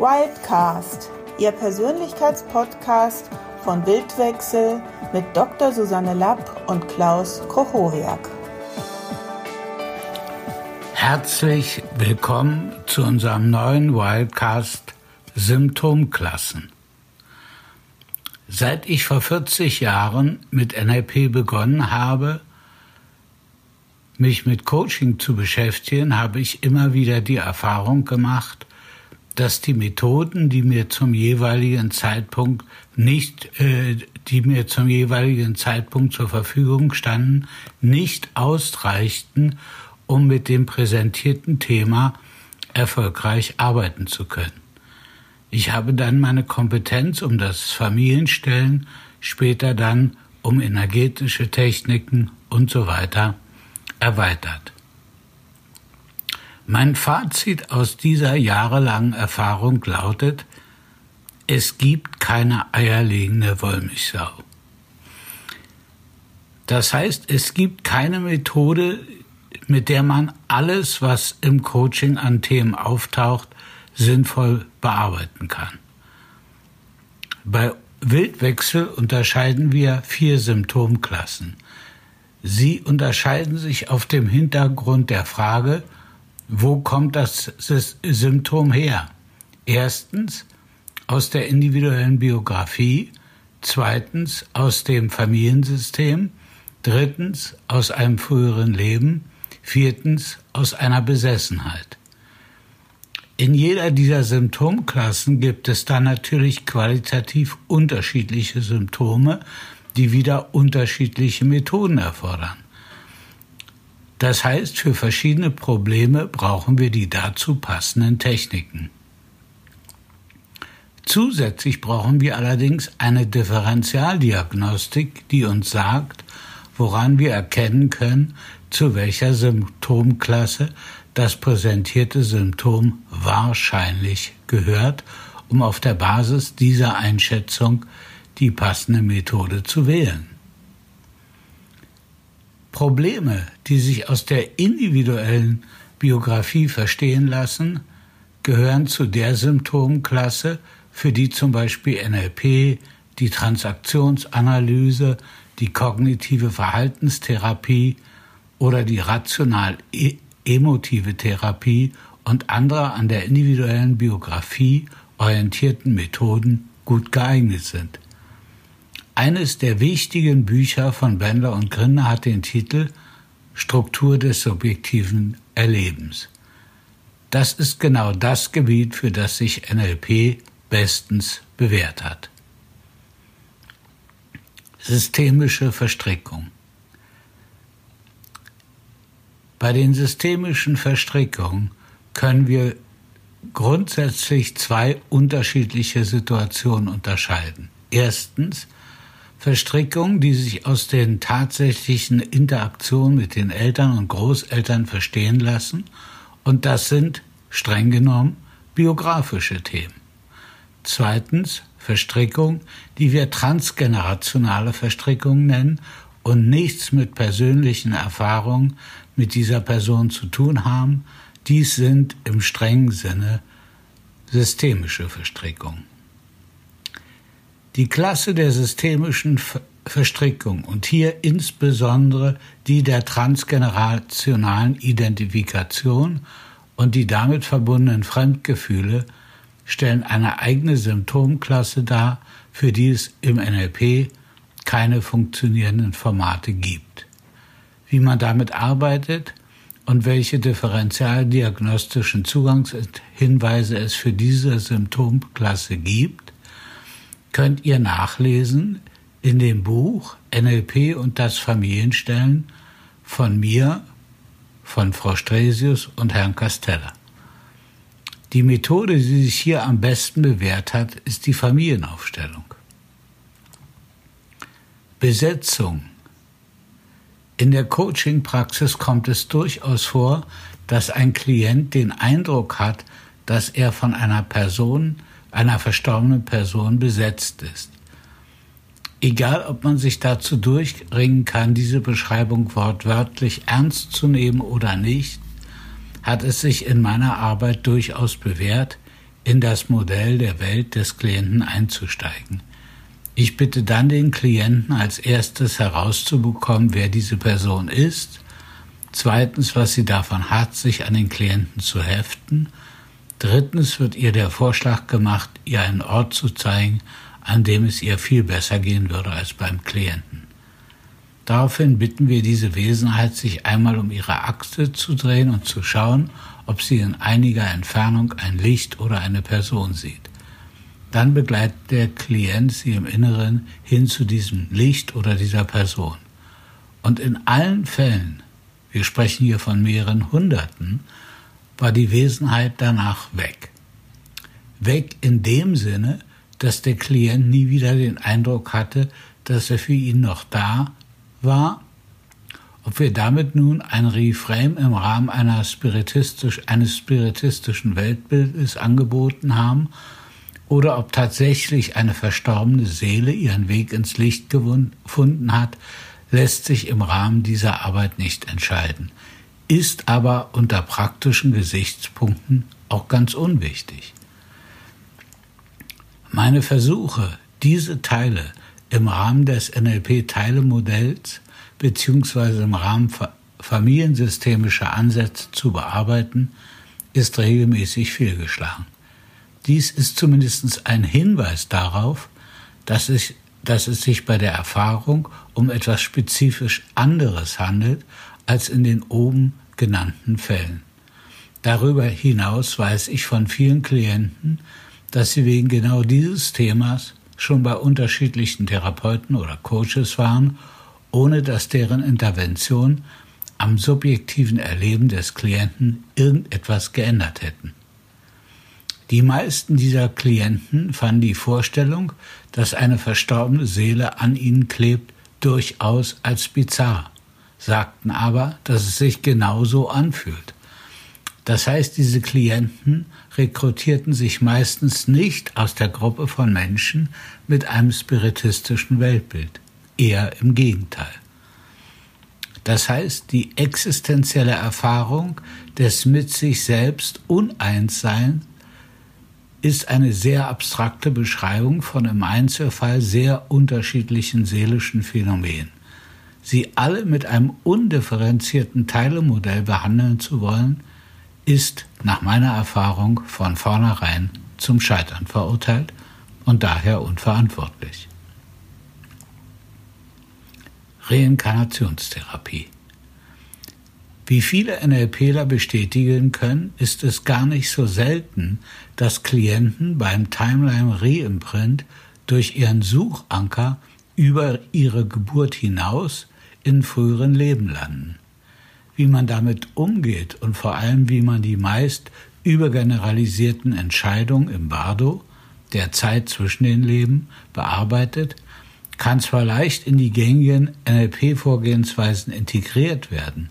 Wildcast, Ihr Persönlichkeitspodcast von Bildwechsel mit Dr. Susanne Lapp und Klaus Kochoriak. Herzlich willkommen zu unserem neuen Wildcast Symptomklassen. Seit ich vor 40 Jahren mit NLP begonnen habe, mich mit Coaching zu beschäftigen, habe ich immer wieder die Erfahrung gemacht, dass die Methoden, die mir zum jeweiligen Zeitpunkt nicht, äh, die mir zum jeweiligen Zeitpunkt zur Verfügung standen, nicht ausreichten, um mit dem präsentierten Thema erfolgreich arbeiten zu können. Ich habe dann meine Kompetenz um das Familienstellen, später dann um energetische Techniken und so weiter erweitert. Mein Fazit aus dieser jahrelangen Erfahrung lautet, es gibt keine eierlegende Wollmilchsau. Das heißt, es gibt keine Methode, mit der man alles, was im Coaching an Themen auftaucht, sinnvoll bearbeiten kann. Bei Wildwechsel unterscheiden wir vier Symptomklassen. Sie unterscheiden sich auf dem Hintergrund der Frage, wo kommt das Symptom her? Erstens aus der individuellen Biografie, zweitens aus dem Familiensystem, drittens aus einem früheren Leben, viertens aus einer Besessenheit. In jeder dieser Symptomklassen gibt es dann natürlich qualitativ unterschiedliche Symptome, die wieder unterschiedliche Methoden erfordern. Das heißt, für verschiedene Probleme brauchen wir die dazu passenden Techniken. Zusätzlich brauchen wir allerdings eine Differentialdiagnostik, die uns sagt, woran wir erkennen können, zu welcher Symptomklasse das präsentierte Symptom wahrscheinlich gehört, um auf der Basis dieser Einschätzung die passende Methode zu wählen. Probleme, die sich aus der individuellen Biografie verstehen lassen, gehören zu der Symptomklasse, für die zum Beispiel NLP, die Transaktionsanalyse, die kognitive Verhaltenstherapie oder die rational-emotive Therapie und andere an der individuellen Biografie orientierten Methoden gut geeignet sind. Eines der wichtigen Bücher von Bender und Grinder hat den Titel Struktur des subjektiven Erlebens. Das ist genau das Gebiet, für das sich NLP bestens bewährt hat. Systemische Verstrickung. Bei den systemischen Verstrickungen können wir grundsätzlich zwei unterschiedliche Situationen unterscheiden. Erstens Verstrickungen, die sich aus den tatsächlichen Interaktionen mit den Eltern und Großeltern verstehen lassen, und das sind, streng genommen, biografische Themen. Zweitens Verstrickung, die wir transgenerationale Verstrickung nennen und nichts mit persönlichen Erfahrungen mit dieser Person zu tun haben. Dies sind im strengen Sinne systemische Verstrickungen. Die Klasse der systemischen Verstrickung und hier insbesondere die der transgenerationalen Identifikation und die damit verbundenen Fremdgefühle stellen eine eigene Symptomklasse dar, für die es im NLP keine funktionierenden Formate gibt. Wie man damit arbeitet und welche differentialdiagnostischen Zugangshinweise es für diese Symptomklasse gibt, könnt ihr nachlesen in dem Buch NLP und das Familienstellen von mir, von Frau Stresius und Herrn Castella. Die Methode, die sich hier am besten bewährt hat, ist die Familienaufstellung. Besetzung. In der Coaching-Praxis kommt es durchaus vor, dass ein Klient den Eindruck hat, dass er von einer Person einer verstorbenen Person besetzt ist. Egal, ob man sich dazu durchringen kann, diese Beschreibung wortwörtlich ernst zu nehmen oder nicht, hat es sich in meiner Arbeit durchaus bewährt, in das Modell der Welt des Klienten einzusteigen. Ich bitte dann den Klienten als erstes herauszubekommen, wer diese Person ist, zweitens, was sie davon hat, sich an den Klienten zu heften, drittens wird ihr der Vorschlag gemacht, ihr einen Ort zu zeigen, an dem es ihr viel besser gehen würde als beim Klienten. Daraufhin bitten wir diese Wesenheit, sich einmal um ihre Achse zu drehen und zu schauen, ob sie in einiger Entfernung ein Licht oder eine Person sieht. Dann begleitet der Klient sie im Inneren hin zu diesem Licht oder dieser Person. Und in allen Fällen, wir sprechen hier von mehreren Hunderten, war die Wesenheit danach weg. Weg in dem Sinne, dass der Klient nie wieder den Eindruck hatte, dass er für ihn noch da war, ob wir damit nun ein Reframe im Rahmen spiritistisch, eines spiritistischen Weltbildes angeboten haben oder ob tatsächlich eine verstorbene Seele ihren Weg ins Licht gefunden hat, lässt sich im Rahmen dieser Arbeit nicht entscheiden, ist aber unter praktischen Gesichtspunkten auch ganz unwichtig. Meine Versuche, diese Teile im Rahmen des NLP-Teilemodells bzw. im Rahmen familiensystemischer Ansätze zu bearbeiten, ist regelmäßig fehlgeschlagen. Dies ist zumindest ein Hinweis darauf, dass es, dass es sich bei der Erfahrung um etwas spezifisch anderes handelt als in den oben genannten Fällen. Darüber hinaus weiß ich von vielen Klienten, dass sie wegen genau dieses Themas schon bei unterschiedlichen Therapeuten oder Coaches waren, ohne dass deren Intervention am subjektiven Erleben des Klienten irgendetwas geändert hätten. Die meisten dieser Klienten fanden die Vorstellung, dass eine verstorbene Seele an ihnen klebt, durchaus als bizarr, sagten aber, dass es sich genauso anfühlt. Das heißt, diese Klienten rekrutierten sich meistens nicht aus der Gruppe von Menschen mit einem spiritistischen Weltbild, eher im Gegenteil. Das heißt, die existenzielle Erfahrung des mit sich selbst Uneinsseins ist eine sehr abstrakte Beschreibung von im Einzelfall sehr unterschiedlichen seelischen Phänomenen. Sie alle mit einem undifferenzierten Teilemodell behandeln zu wollen, ist nach meiner Erfahrung von vornherein zum Scheitern verurteilt und daher unverantwortlich. Reinkarnationstherapie. Wie viele NLPler bestätigen können, ist es gar nicht so selten, dass Klienten beim Timeline Reimprint durch ihren Suchanker über ihre Geburt hinaus in früheren Leben landen. Wie man damit umgeht und vor allem, wie man die meist übergeneralisierten Entscheidungen im Bardo, der Zeit zwischen den Leben, bearbeitet, kann zwar leicht in die gängigen NLP-Vorgehensweisen integriert werden,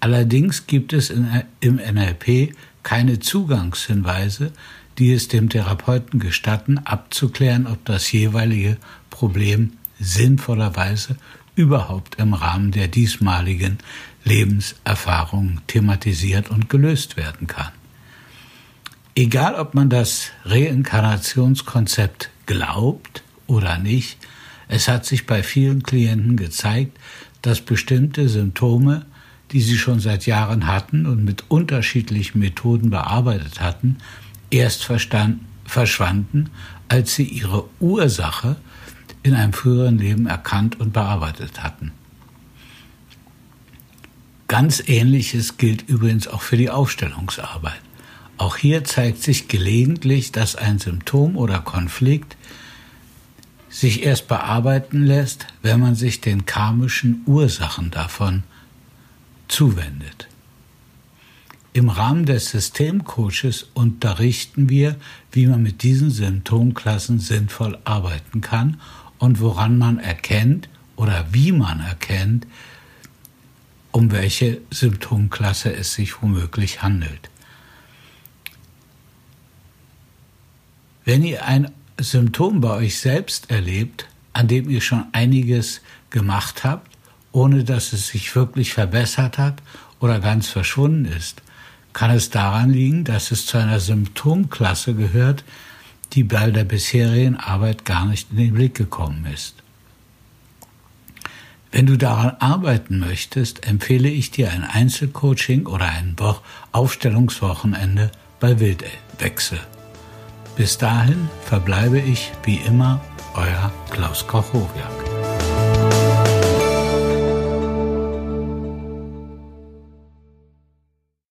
allerdings gibt es in, im NLP keine Zugangshinweise, die es dem Therapeuten gestatten, abzuklären, ob das jeweilige Problem sinnvollerweise überhaupt im Rahmen der diesmaligen Lebenserfahrung thematisiert und gelöst werden kann. Egal, ob man das Reinkarnationskonzept glaubt oder nicht, es hat sich bei vielen Klienten gezeigt, dass bestimmte Symptome, die sie schon seit Jahren hatten und mit unterschiedlichen Methoden bearbeitet hatten, erst verschwanden, als sie ihre Ursache in einem früheren Leben erkannt und bearbeitet hatten. Ganz ähnliches gilt übrigens auch für die Aufstellungsarbeit. Auch hier zeigt sich gelegentlich, dass ein Symptom oder Konflikt sich erst bearbeiten lässt, wenn man sich den karmischen Ursachen davon zuwendet. Im Rahmen des Systemcoaches unterrichten wir, wie man mit diesen Symptomklassen sinnvoll arbeiten kann und woran man erkennt oder wie man erkennt, um welche Symptomklasse es sich womöglich handelt. Wenn ihr ein Symptom bei euch selbst erlebt, an dem ihr schon einiges gemacht habt, ohne dass es sich wirklich verbessert hat oder ganz verschwunden ist, kann es daran liegen, dass es zu einer Symptomklasse gehört, die bei der bisherigen Arbeit gar nicht in den Blick gekommen ist. Wenn du daran arbeiten möchtest, empfehle ich dir ein Einzelcoaching oder ein Aufstellungswochenende bei Wildwechsel. Bis dahin verbleibe ich wie immer euer Klaus Kochowiak.